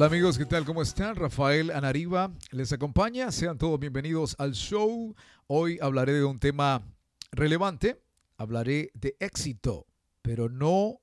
Hola amigos, ¿qué tal? ¿Cómo están? Rafael Anariba les acompaña. Sean todos bienvenidos al show. Hoy hablaré de un tema relevante. Hablaré de éxito, pero no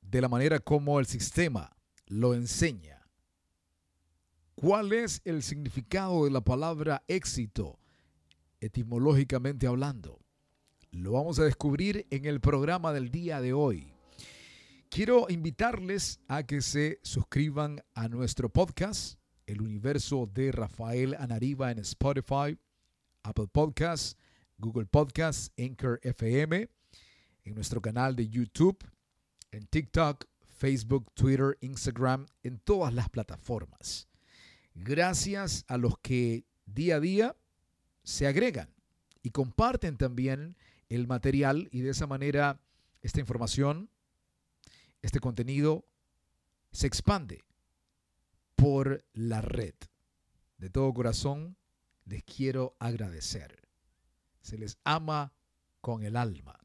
de la manera como el sistema lo enseña. ¿Cuál es el significado de la palabra éxito, etimológicamente hablando? Lo vamos a descubrir en el programa del día de hoy. Quiero invitarles a que se suscriban a nuestro podcast, El Universo de Rafael Anariba en Spotify, Apple Podcasts, Google Podcasts, Anchor FM, en nuestro canal de YouTube, en TikTok, Facebook, Twitter, Instagram, en todas las plataformas. Gracias a los que día a día se agregan y comparten también el material y de esa manera esta información este contenido se expande por la red. De todo corazón les quiero agradecer. Se les ama con el alma.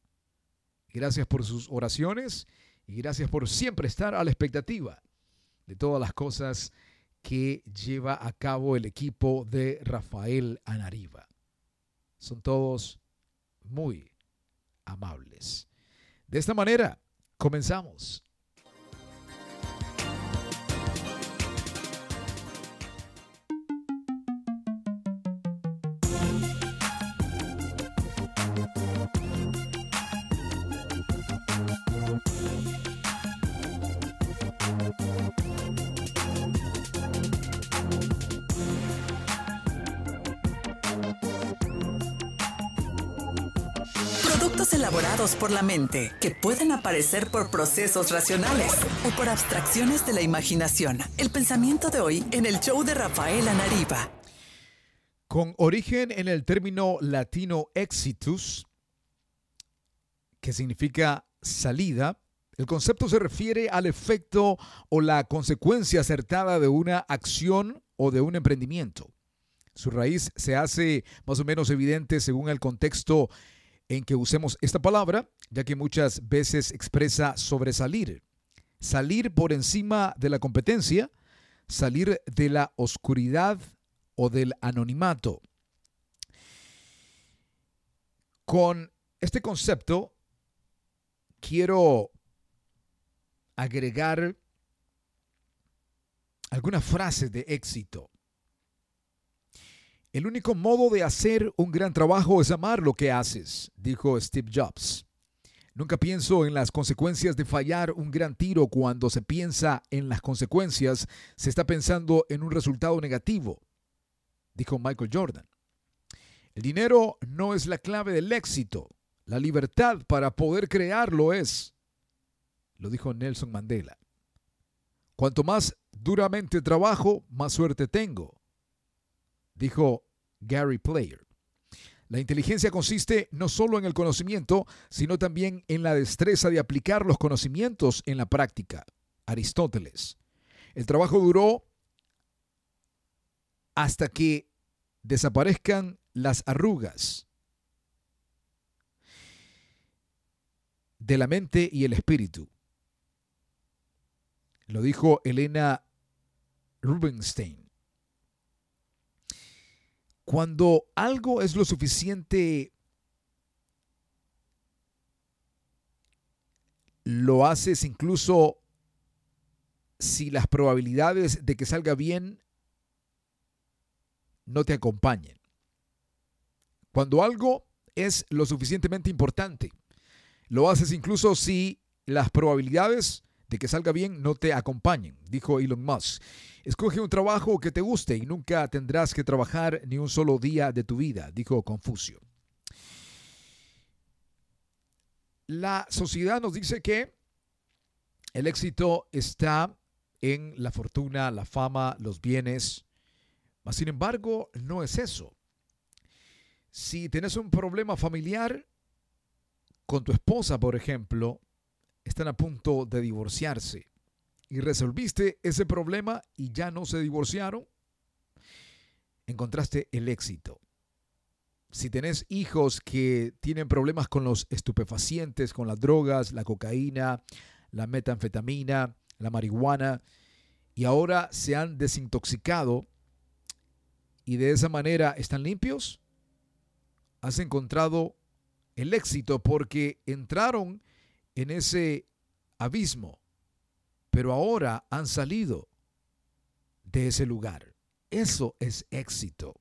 Gracias por sus oraciones y gracias por siempre estar a la expectativa de todas las cosas que lleva a cabo el equipo de Rafael Anariba. Son todos muy amables. De esta manera, comenzamos. Elaborados por la mente, que pueden aparecer por procesos racionales o por abstracciones de la imaginación. El pensamiento de hoy en el show de Rafael Anariba. Con origen en el término latino exitus, que significa salida, el concepto se refiere al efecto o la consecuencia acertada de una acción o de un emprendimiento. Su raíz se hace más o menos evidente según el contexto en que usemos esta palabra, ya que muchas veces expresa sobresalir, salir por encima de la competencia, salir de la oscuridad o del anonimato. Con este concepto quiero agregar algunas frases de éxito. El único modo de hacer un gran trabajo es amar lo que haces, dijo Steve Jobs. Nunca pienso en las consecuencias de fallar un gran tiro. Cuando se piensa en las consecuencias, se está pensando en un resultado negativo, dijo Michael Jordan. El dinero no es la clave del éxito. La libertad para poder crearlo es, lo dijo Nelson Mandela. Cuanto más duramente trabajo, más suerte tengo dijo Gary Player. La inteligencia consiste no solo en el conocimiento, sino también en la destreza de aplicar los conocimientos en la práctica. Aristóteles. El trabajo duró hasta que desaparezcan las arrugas de la mente y el espíritu. Lo dijo Elena Rubinstein. Cuando algo es lo suficiente, lo haces incluso si las probabilidades de que salga bien no te acompañen. Cuando algo es lo suficientemente importante, lo haces incluso si las probabilidades de que salga bien no te acompañen, dijo Elon Musk. Escoge un trabajo que te guste y nunca tendrás que trabajar ni un solo día de tu vida, dijo Confucio. La sociedad nos dice que el éxito está en la fortuna, la fama, los bienes, mas sin embargo no es eso. Si tienes un problema familiar con tu esposa, por ejemplo, están a punto de divorciarse y resolviste ese problema y ya no se divorciaron, encontraste el éxito. Si tenés hijos que tienen problemas con los estupefacientes, con las drogas, la cocaína, la metanfetamina, la marihuana, y ahora se han desintoxicado y de esa manera están limpios, has encontrado el éxito porque entraron en ese abismo, pero ahora han salido de ese lugar. Eso es éxito.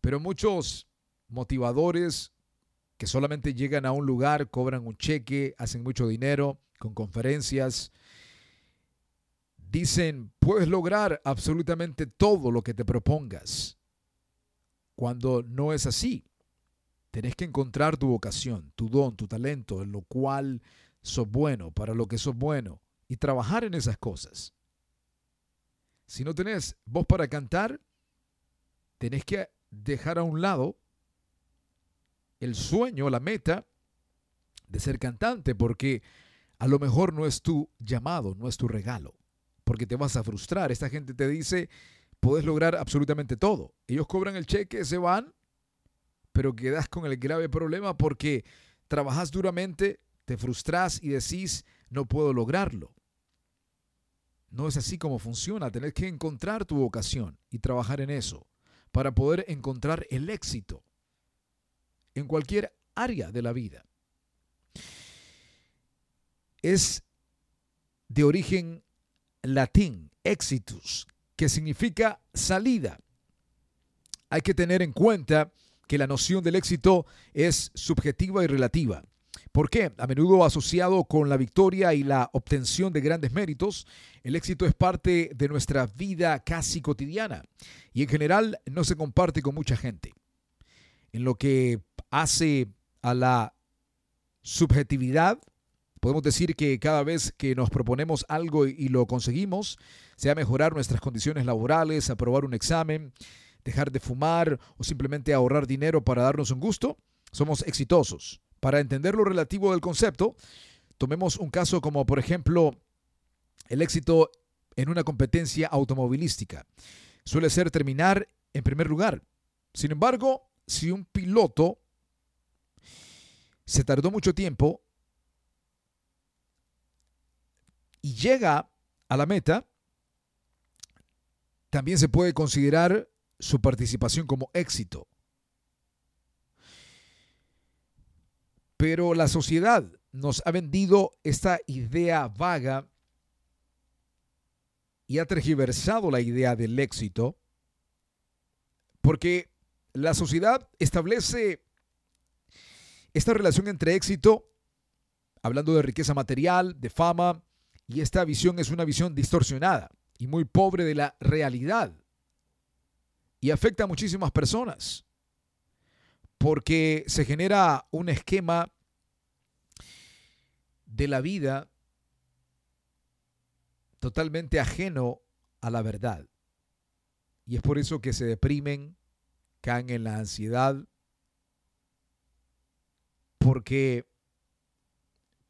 Pero muchos motivadores que solamente llegan a un lugar, cobran un cheque, hacen mucho dinero con conferencias, dicen, puedes lograr absolutamente todo lo que te propongas. Cuando no es así, tenés que encontrar tu vocación, tu don, tu talento, en lo cual sos bueno, para lo que sos bueno, y trabajar en esas cosas. Si no tenés voz para cantar, tenés que dejar a un lado el sueño, la meta de ser cantante, porque a lo mejor no es tu llamado, no es tu regalo, porque te vas a frustrar. Esta gente te dice, puedes lograr absolutamente todo. Ellos cobran el cheque, se van, pero quedas con el grave problema porque trabajas duramente, te frustras y decís, no puedo lograrlo. No es así como funciona. Tenés que encontrar tu vocación y trabajar en eso para poder encontrar el éxito en cualquier área de la vida. Es de origen latín, exitus, que significa salida. Hay que tener en cuenta que la noción del éxito es subjetiva y relativa. ¿Por qué? A menudo asociado con la victoria y la obtención de grandes méritos, el éxito es parte de nuestra vida casi cotidiana y en general no se comparte con mucha gente. En lo que hace a la subjetividad, podemos decir que cada vez que nos proponemos algo y lo conseguimos, sea mejorar nuestras condiciones laborales, aprobar un examen, dejar de fumar o simplemente ahorrar dinero para darnos un gusto, somos exitosos. Para entender lo relativo del concepto, tomemos un caso como por ejemplo el éxito en una competencia automovilística. Suele ser terminar en primer lugar. Sin embargo, si un piloto se tardó mucho tiempo y llega a la meta, también se puede considerar su participación como éxito. Pero la sociedad nos ha vendido esta idea vaga y ha tergiversado la idea del éxito porque la sociedad establece esta relación entre éxito, hablando de riqueza material, de fama, y esta visión es una visión distorsionada y muy pobre de la realidad y afecta a muchísimas personas porque se genera un esquema de la vida totalmente ajeno a la verdad. Y es por eso que se deprimen, caen en la ansiedad, porque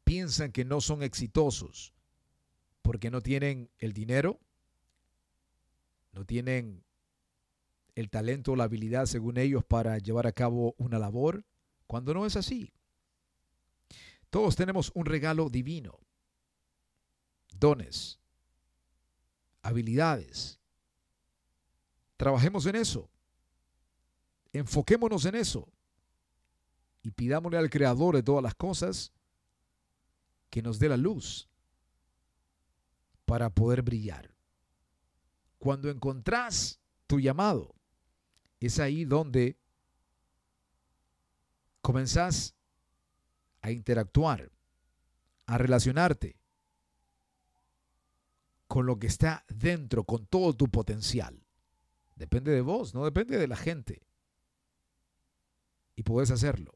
piensan que no son exitosos, porque no tienen el dinero, no tienen el talento o la habilidad, según ellos, para llevar a cabo una labor, cuando no es así. Todos tenemos un regalo divino, dones, habilidades. Trabajemos en eso. Enfoquémonos en eso. Y pidámosle al Creador de todas las cosas que nos dé la luz para poder brillar. Cuando encontrás tu llamado, es ahí donde comenzás a interactuar, a relacionarte con lo que está dentro, con todo tu potencial. Depende de vos, no depende de la gente. Y puedes hacerlo.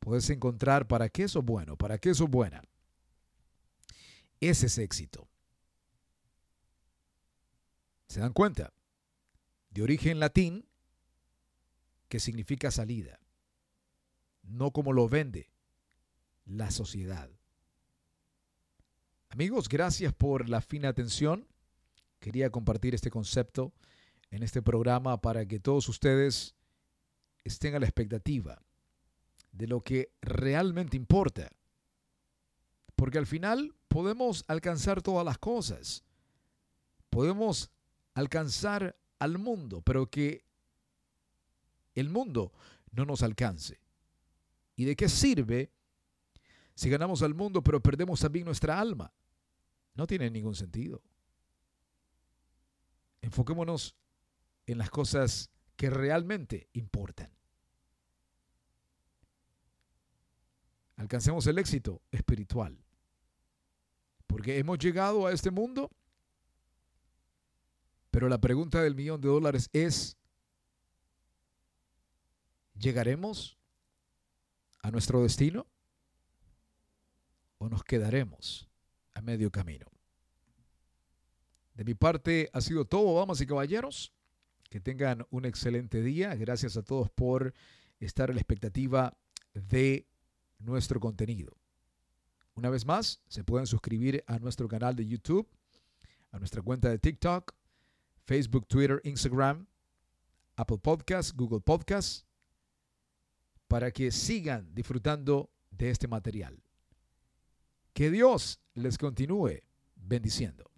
Puedes encontrar para qué eso es bueno, para qué eso es buena. Ese es éxito. ¿Se dan cuenta? De origen latín que significa salida, no como lo vende la sociedad. Amigos, gracias por la fina atención. Quería compartir este concepto en este programa para que todos ustedes estén a la expectativa de lo que realmente importa. Porque al final podemos alcanzar todas las cosas. Podemos alcanzar al mundo, pero que el mundo no nos alcance. ¿Y de qué sirve si ganamos al mundo pero perdemos también nuestra alma? No tiene ningún sentido. Enfoquémonos en las cosas que realmente importan. Alcancemos el éxito espiritual. Porque hemos llegado a este mundo, pero la pregunta del millón de dólares es, ¿llegaremos a nuestro destino o nos quedaremos a medio camino? De mi parte ha sido todo, damas y caballeros. Que tengan un excelente día. Gracias a todos por estar a la expectativa de nuestro contenido. Una vez más, se pueden suscribir a nuestro canal de YouTube, a nuestra cuenta de TikTok, Facebook, Twitter, Instagram, Apple Podcasts, Google Podcasts, para que sigan disfrutando de este material. Que Dios les continúe bendiciendo.